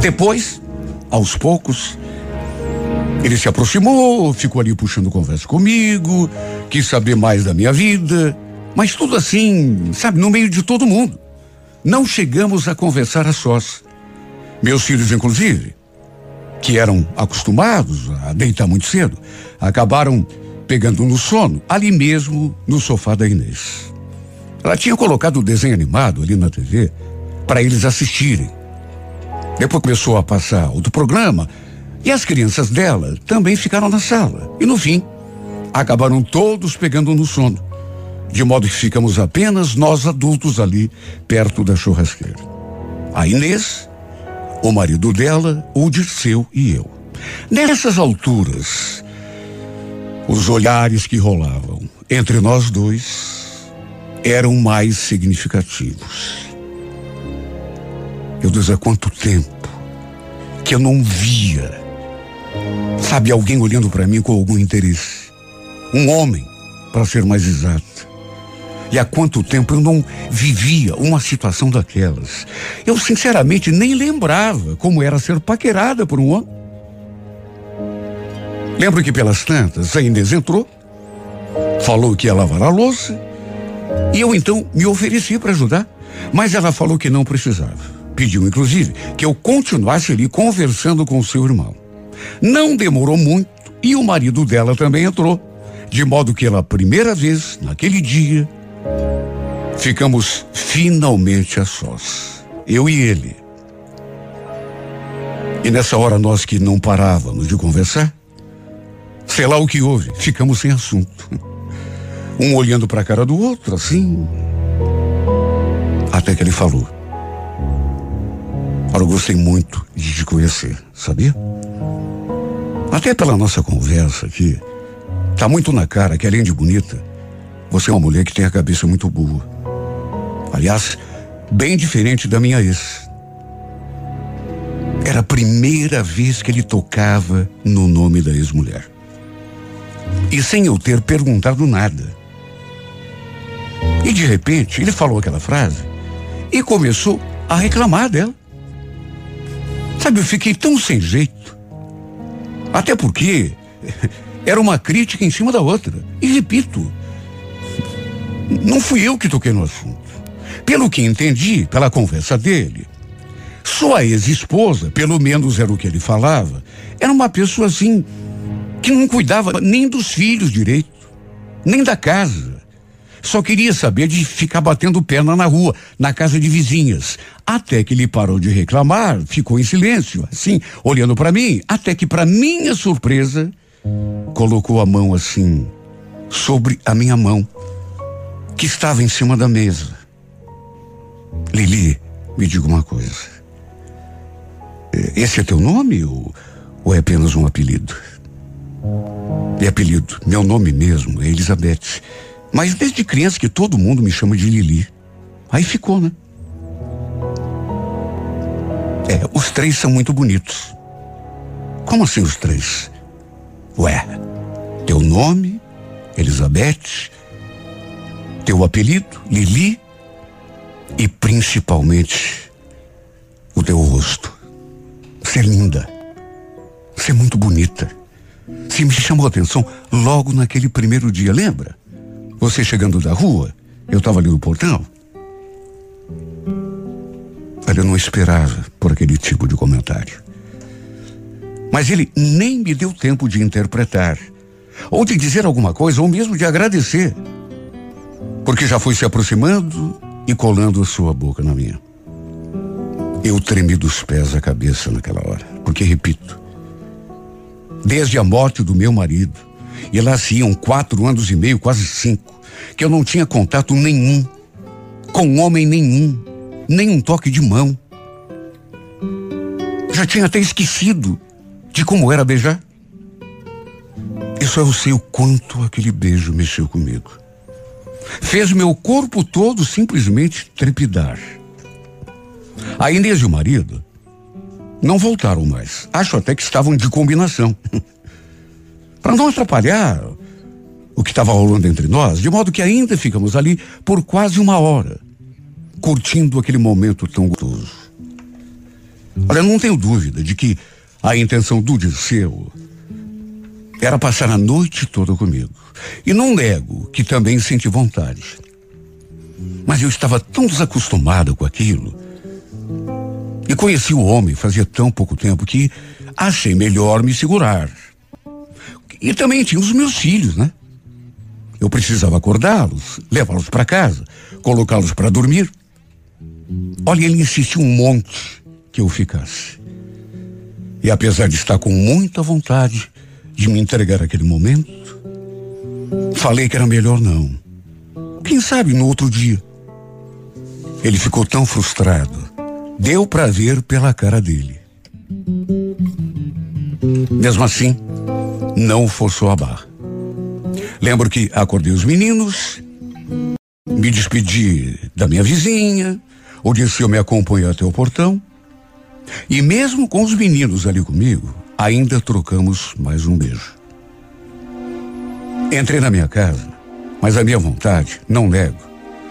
depois, aos poucos, ele se aproximou, ficou ali puxando conversa comigo, quis saber mais da minha vida, mas tudo assim, sabe, no meio de todo mundo. Não chegamos a conversar a sós. Meus filhos, inclusive, que eram acostumados a deitar muito cedo, acabaram pegando no sono ali mesmo no sofá da Inês. Ela tinha colocado o desenho animado ali na TV para eles assistirem. Depois começou a passar outro programa e as crianças dela também ficaram na sala. E no fim, acabaram todos pegando no sono. De modo que ficamos apenas nós adultos ali, perto da churrasqueira. A Inês, o marido dela, o Dirceu e eu. Nessas alturas, os olhares que rolavam entre nós dois eram mais significativos. Meu Deus, há quanto tempo que eu não via, sabe, alguém olhando para mim com algum interesse. Um homem, para ser mais exato. E há quanto tempo eu não vivia uma situação daquelas. Eu, sinceramente, nem lembrava como era ser paquerada por um homem. Lembro que pelas tantas, a Inês entrou, falou que ia lavar a louça, e eu então me ofereci para ajudar, mas ela falou que não precisava. Pediu, inclusive, que eu continuasse ali conversando com seu irmão. Não demorou muito e o marido dela também entrou, de modo que pela primeira vez, naquele dia, ficamos finalmente a sós. Eu e ele. E nessa hora nós que não parávamos de conversar, sei lá o que houve, ficamos sem assunto. Um olhando para a cara do outro, assim. Até que ele falou. Olha, eu gostei muito de te conhecer, sabia? Até pela nossa conversa aqui, tá muito na cara que além de bonita, você é uma mulher que tem a cabeça muito boa. Aliás, bem diferente da minha ex. Era a primeira vez que ele tocava no nome da ex-mulher. E sem eu ter perguntado nada. E de repente ele falou aquela frase e começou a reclamar dela. Sabe, eu fiquei tão sem jeito. Até porque era uma crítica em cima da outra. E repito, não fui eu que toquei no assunto. Pelo que entendi, pela conversa dele, sua ex-esposa, pelo menos era o que ele falava, era uma pessoa assim que não cuidava nem dos filhos direito, nem da casa. Só queria saber de ficar batendo perna na rua, na casa de vizinhas. Até que ele parou de reclamar, ficou em silêncio, assim, olhando para mim, até que, para minha surpresa, colocou a mão assim sobre a minha mão, que estava em cima da mesa. Lili, me diga uma coisa. Esse é teu nome ou, ou é apenas um apelido? É apelido. Meu nome mesmo é Elizabeth. Mas desde criança que todo mundo me chama de Lili. Aí ficou, né? É, os três são muito bonitos. Como assim os três? Ué, teu nome, Elizabeth, teu apelido, Lili, e principalmente o teu rosto. Ser linda. Você é muito bonita. Você me chamou a atenção logo naquele primeiro dia, lembra? Você chegando da rua, eu estava ali no portão. Olha, eu não esperava por aquele tipo de comentário. Mas ele nem me deu tempo de interpretar, ou de dizer alguma coisa, ou mesmo de agradecer, porque já foi se aproximando e colando a sua boca na minha. Eu tremi dos pés à cabeça naquela hora, porque, repito, desde a morte do meu marido, e lá se iam quatro anos e meio, quase cinco, que eu não tinha contato nenhum, com homem nenhum, nem um toque de mão. Já tinha até esquecido de como era beijar. E só eu sei o quanto aquele beijo mexeu comigo. Fez meu corpo todo simplesmente trepidar. A Inês e o marido não voltaram mais. Acho até que estavam de combinação. Para não atrapalhar o que estava rolando entre nós, de modo que ainda ficamos ali por quase uma hora, curtindo aquele momento tão gostoso. Olha, não tenho dúvida de que a intenção do Dirceu era passar a noite toda comigo. E não nego que também senti vontade. Mas eu estava tão desacostumado com aquilo. E conheci o homem fazia tão pouco tempo que achei melhor me segurar. E também tinha os meus filhos, né? Eu precisava acordá-los, levá-los para casa, colocá-los para dormir. Olha, ele insistiu um monte que eu ficasse. E apesar de estar com muita vontade de me entregar aquele momento, falei que era melhor não. Quem sabe no outro dia. Ele ficou tão frustrado. Deu para ver pela cara dele. Mesmo assim, não forçou a barra. Lembro que acordei os meninos, me despedi da minha vizinha, o Dirceu me acompanhou até o portão e mesmo com os meninos ali comigo, ainda trocamos mais um beijo. Entrei na minha casa, mas a minha vontade, não nego,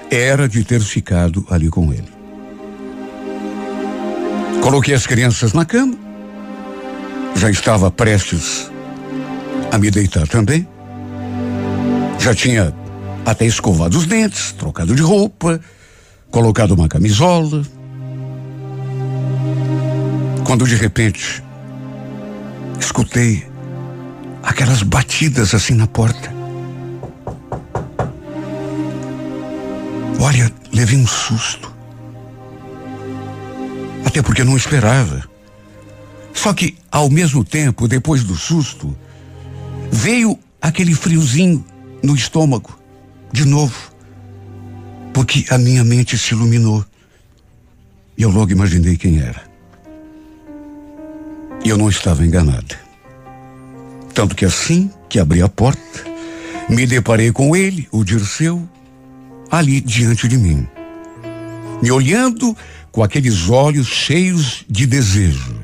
era de ter ficado ali com ele. Coloquei as crianças na cama, já estava prestes a me deitar também. Já tinha até escovado os dentes, trocado de roupa, colocado uma camisola, quando de repente escutei aquelas batidas assim na porta. Olha, levei um susto. Até porque não esperava. Só que, ao mesmo tempo, depois do susto, veio aquele friozinho no estômago, de novo. Porque a minha mente se iluminou. E eu logo imaginei quem era. E eu não estava enganada. Tanto que assim que abri a porta, me deparei com ele, o Dirceu, ali diante de mim. Me olhando com aqueles olhos cheios de desejo.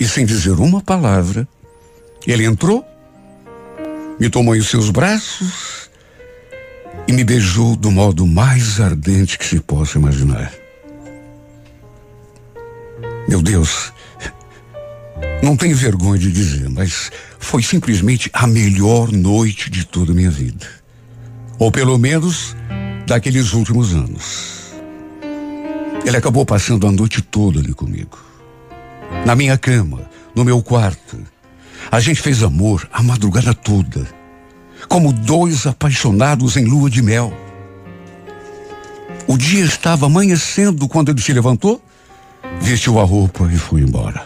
E sem dizer uma palavra, ele entrou, me tomou em seus braços e me beijou do modo mais ardente que se possa imaginar. Meu Deus, não tenho vergonha de dizer, mas foi simplesmente a melhor noite de toda a minha vida. Ou pelo menos daqueles últimos anos. Ele acabou passando a noite toda ali comigo. Na minha cama, no meu quarto. A gente fez amor a madrugada toda. Como dois apaixonados em lua de mel. O dia estava amanhecendo quando ele se levantou, vestiu a roupa e foi embora.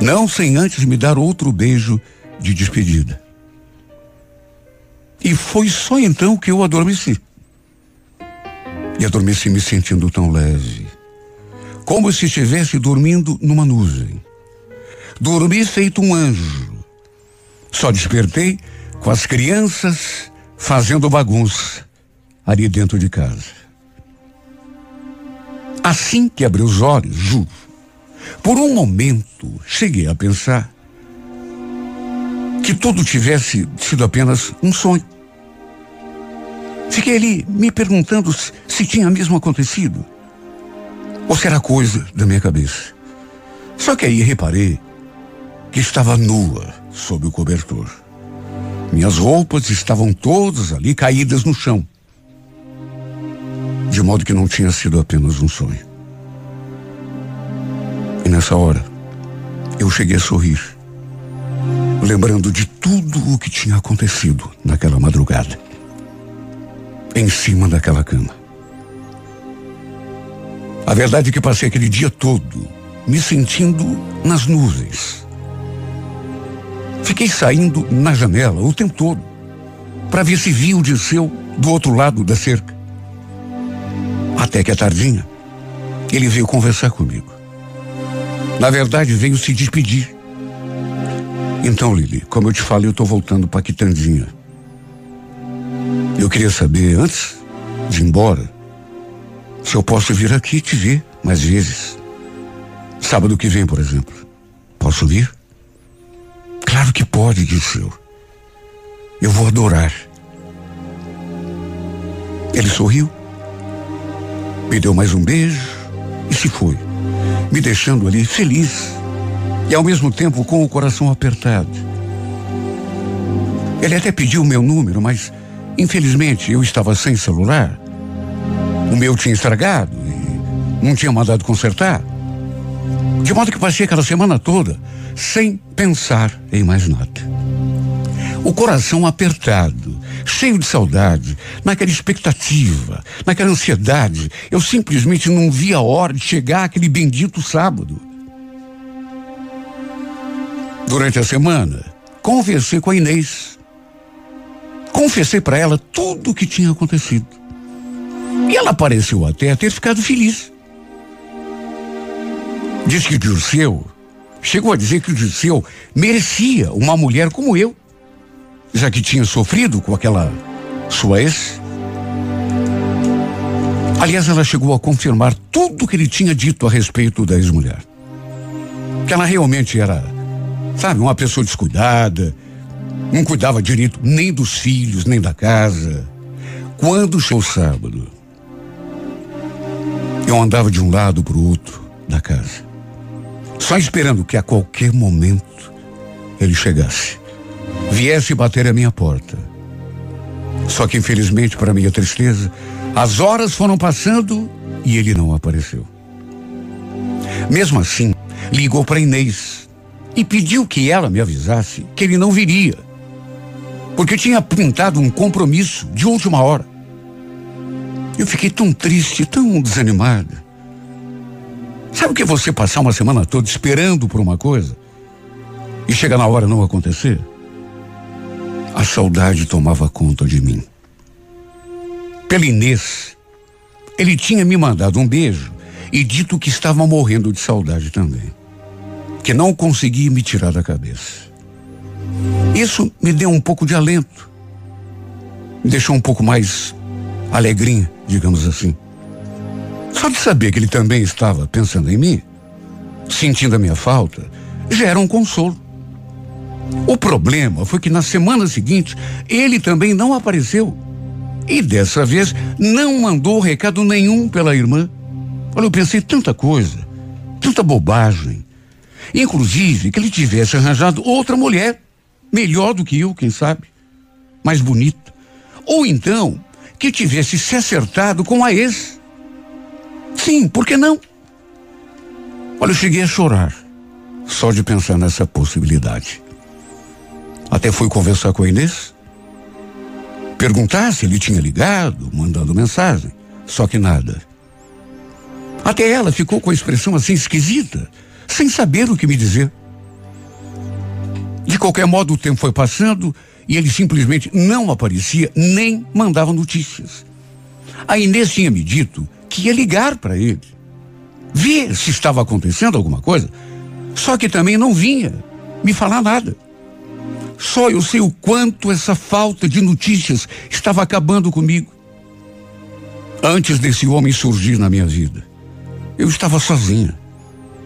Não sem antes me dar outro beijo de despedida. E foi só então que eu adormeci. E adormeci me sentindo tão leve, como se estivesse dormindo numa nuvem. Dormi feito um anjo. Só despertei com as crianças fazendo bagunça ali dentro de casa. Assim que abri os olhos, juro, por um momento, cheguei a pensar que tudo tivesse sido apenas um sonho. Fiquei ali me perguntando se, se tinha mesmo acontecido. Ou se era coisa da minha cabeça. Só que aí reparei que estava nua sob o cobertor. Minhas roupas estavam todas ali caídas no chão. De modo que não tinha sido apenas um sonho. E nessa hora, eu cheguei a sorrir, lembrando de tudo o que tinha acontecido naquela madrugada, em cima daquela cama. A verdade é que passei aquele dia todo me sentindo nas nuvens. Fiquei saindo na janela o tempo todo para ver se via o Disseu do outro lado da cerca. Até que à tardinha, ele veio conversar comigo. Na verdade, veio se despedir. Então, Lili, como eu te falei, eu estou voltando para Quitandinha. Eu queria saber, antes de ir embora, se eu posso vir aqui te ver mais vezes. Sábado que vem, por exemplo. Posso vir? Claro que pode, disse eu. Eu vou adorar. Ele sorriu, me deu mais um beijo e se foi, me deixando ali feliz e ao mesmo tempo com o coração apertado. Ele até pediu o meu número, mas infelizmente eu estava sem celular. O meu tinha estragado e não tinha mandado consertar. De modo que passei aquela semana toda sem pensar em mais nada. O coração apertado, cheio de saudade, naquela expectativa, naquela ansiedade. Eu simplesmente não via a hora de chegar aquele bendito sábado. Durante a semana, conversei com a Inês. Confessei para ela tudo o que tinha acontecido. E ela pareceu até ter ficado feliz. Diz que o Dirceu chegou a dizer que o Dirceu merecia uma mulher como eu, já que tinha sofrido com aquela sua ex. Aliás, ela chegou a confirmar tudo que ele tinha dito a respeito da ex-mulher. Que ela realmente era, sabe, uma pessoa descuidada, não cuidava direito nem dos filhos, nem da casa. Quando chegou o sábado, eu andava de um lado para o outro da casa só esperando que a qualquer momento ele chegasse, viesse bater a minha porta. Só que infelizmente, para minha tristeza, as horas foram passando e ele não apareceu. Mesmo assim, ligou para Inês e pediu que ela me avisasse que ele não viria, porque tinha pintado um compromisso de última hora. Eu fiquei tão triste, tão desanimada. Sabe o que é você passar uma semana toda esperando por uma coisa e chega na hora não acontecer? A saudade tomava conta de mim. Pela Inês, ele tinha me mandado um beijo e dito que estava morrendo de saudade também. Que não conseguia me tirar da cabeça. Isso me deu um pouco de alento. Me deixou um pouco mais alegrinha, digamos assim. Só de saber que ele também estava pensando em mim, sentindo a minha falta, já era um consolo. O problema foi que na semana seguinte ele também não apareceu. E dessa vez não mandou recado nenhum pela irmã. Olha, eu pensei tanta coisa, tanta bobagem. Inclusive que ele tivesse arranjado outra mulher, melhor do que eu, quem sabe, mais bonita. Ou então que tivesse se acertado com a ex. Sim, por que não? Olha, eu cheguei a chorar só de pensar nessa possibilidade. Até fui conversar com a Inês, perguntar se ele tinha ligado, mandando mensagem, só que nada. Até ela ficou com a expressão assim esquisita, sem saber o que me dizer. De qualquer modo, o tempo foi passando e ele simplesmente não aparecia nem mandava notícias. A Inês tinha me dito que ia ligar para ele, ver se estava acontecendo alguma coisa, só que também não vinha me falar nada. Só eu sei o quanto essa falta de notícias estava acabando comigo. Antes desse homem surgir na minha vida, eu estava sozinha,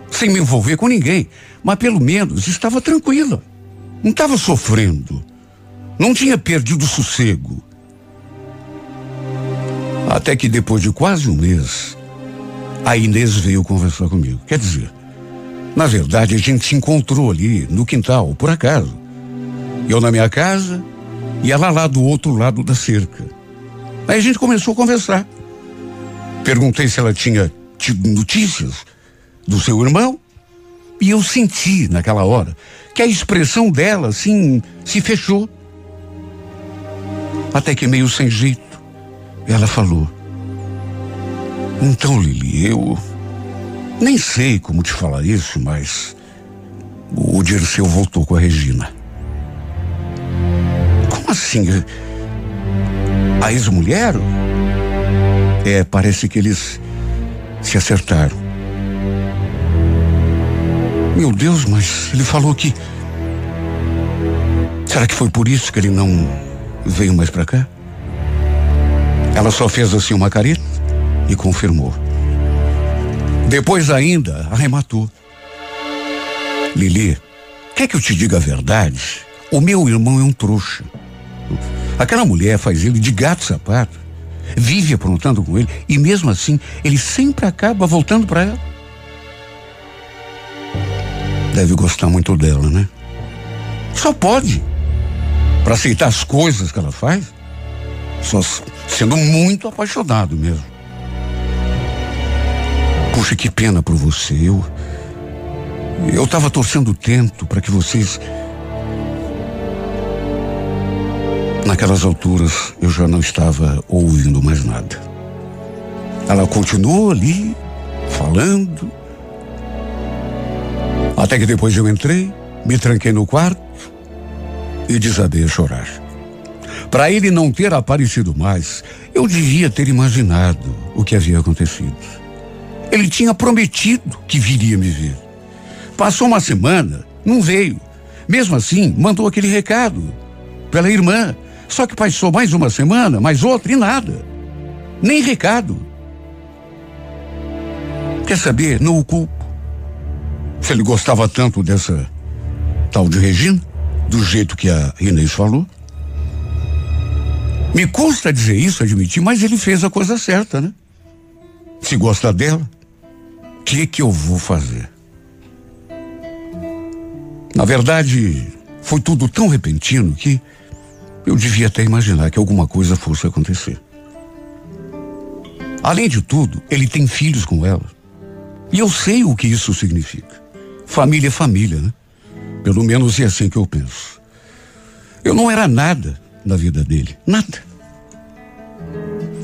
sem me envolver com ninguém, mas pelo menos estava tranquila. Não estava sofrendo. Não tinha perdido o sossego. Até que depois de quase um mês, a Inês veio conversar comigo. Quer dizer, Na verdade, a gente se encontrou ali no quintal, por acaso. Eu na minha casa e ela lá do outro lado da cerca. Aí a gente começou a conversar. Perguntei se ela tinha tido notícias do seu irmão e eu senti naquela hora que a expressão dela, assim, se fechou. Até que meio sem jeito, ela falou: Então, Lili, eu nem sei como te falar isso, mas o Dirceu voltou com a Regina. Como assim? A ex-mulher? É, parece que eles se acertaram. Meu Deus, mas ele falou que. Será que foi por isso que ele não veio mais para cá? Ela só fez assim uma careta e confirmou. Depois ainda arrematou. Lili, quer que eu te diga a verdade? O meu irmão é um trouxa. Aquela mulher faz ele de gato sapato, vive aprontando com ele e mesmo assim ele sempre acaba voltando para ela. Deve gostar muito dela, né? Só pode. Para aceitar as coisas que ela faz. Só sendo muito apaixonado mesmo. Puxa, que pena por você. Eu. Eu estava torcendo tanto para que vocês. Naquelas alturas eu já não estava ouvindo mais nada. Ela continuou ali, falando, até que depois eu entrei, me tranquei no quarto e desabei a chorar. Para ele não ter aparecido mais, eu devia ter imaginado o que havia acontecido. Ele tinha prometido que viria me ver. Passou uma semana, não veio. Mesmo assim, mandou aquele recado pela irmã. Só que passou mais uma semana, mais outra e nada. Nem recado. Quer saber? Não o culpo. Se ele gostava tanto dessa tal de Regina, do jeito que a Inês falou. Me custa dizer isso, admitir, mas ele fez a coisa certa, né? Se gosta dela, o que que eu vou fazer? Na verdade, foi tudo tão repentino que eu devia até imaginar que alguma coisa fosse acontecer. Além de tudo, ele tem filhos com ela. E eu sei o que isso significa. Família é família, né? Pelo menos é assim que eu penso. Eu não era nada na vida dele, nada.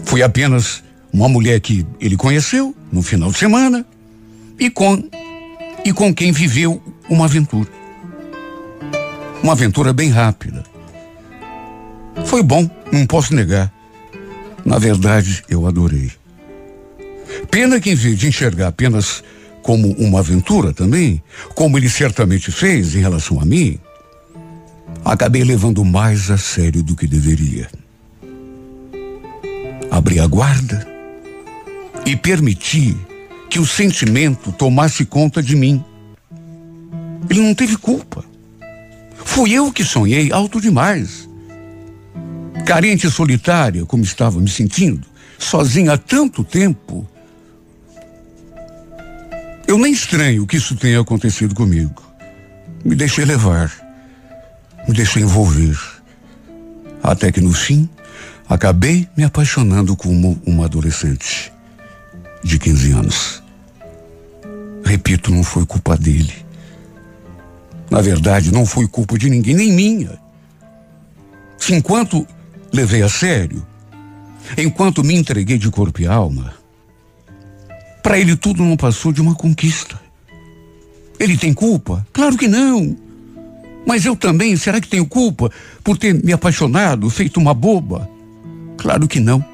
Fui apenas uma mulher que ele conheceu no final de semana e com e com quem viveu uma aventura. Uma aventura bem rápida. Foi bom, não posso negar. Na verdade, eu adorei. Pena que em vez de enxergar apenas como uma aventura também, como ele certamente fez em relação a mim, acabei levando mais a sério do que deveria. Abri a guarda e permiti que o sentimento tomasse conta de mim. Ele não teve culpa. Fui eu que sonhei alto demais. Carente e solitária, como estava me sentindo, sozinha há tanto tempo, eu nem estranho que isso tenha acontecido comigo. Me deixei levar, me deixei envolver. Até que no fim, acabei me apaixonando como uma adolescente de 15 anos. Repito, não foi culpa dele. Na verdade, não foi culpa de ninguém, nem minha. Se enquanto levei a sério, enquanto me entreguei de corpo e alma, para ele tudo não passou de uma conquista. Ele tem culpa? Claro que não. Mas eu também, será que tenho culpa por ter me apaixonado, feito uma boba? Claro que não.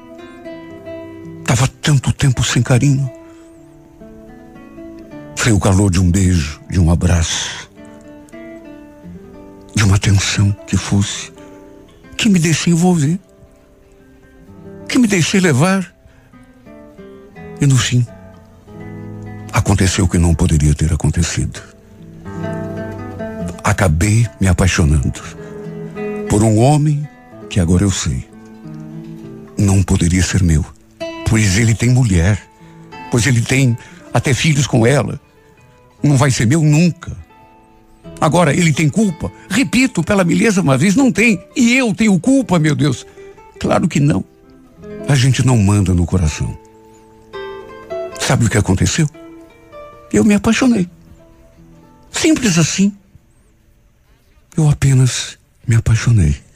Tava tanto tempo sem carinho. Sem o calor de um beijo, de um abraço, de uma atenção que fosse, que me deixei envolver, que me deixei levar. E no fim, aconteceu o que não poderia ter acontecido. Acabei me apaixonando por um homem que agora eu sei não poderia ser meu, pois ele tem mulher, pois ele tem até filhos com ela. Não vai ser meu nunca. Agora, ele tem culpa? Repito, pela milésima vez, não tem. E eu tenho culpa, meu Deus? Claro que não. A gente não manda no coração. Sabe o que aconteceu? Eu me apaixonei. Simples assim. Eu apenas me apaixonei.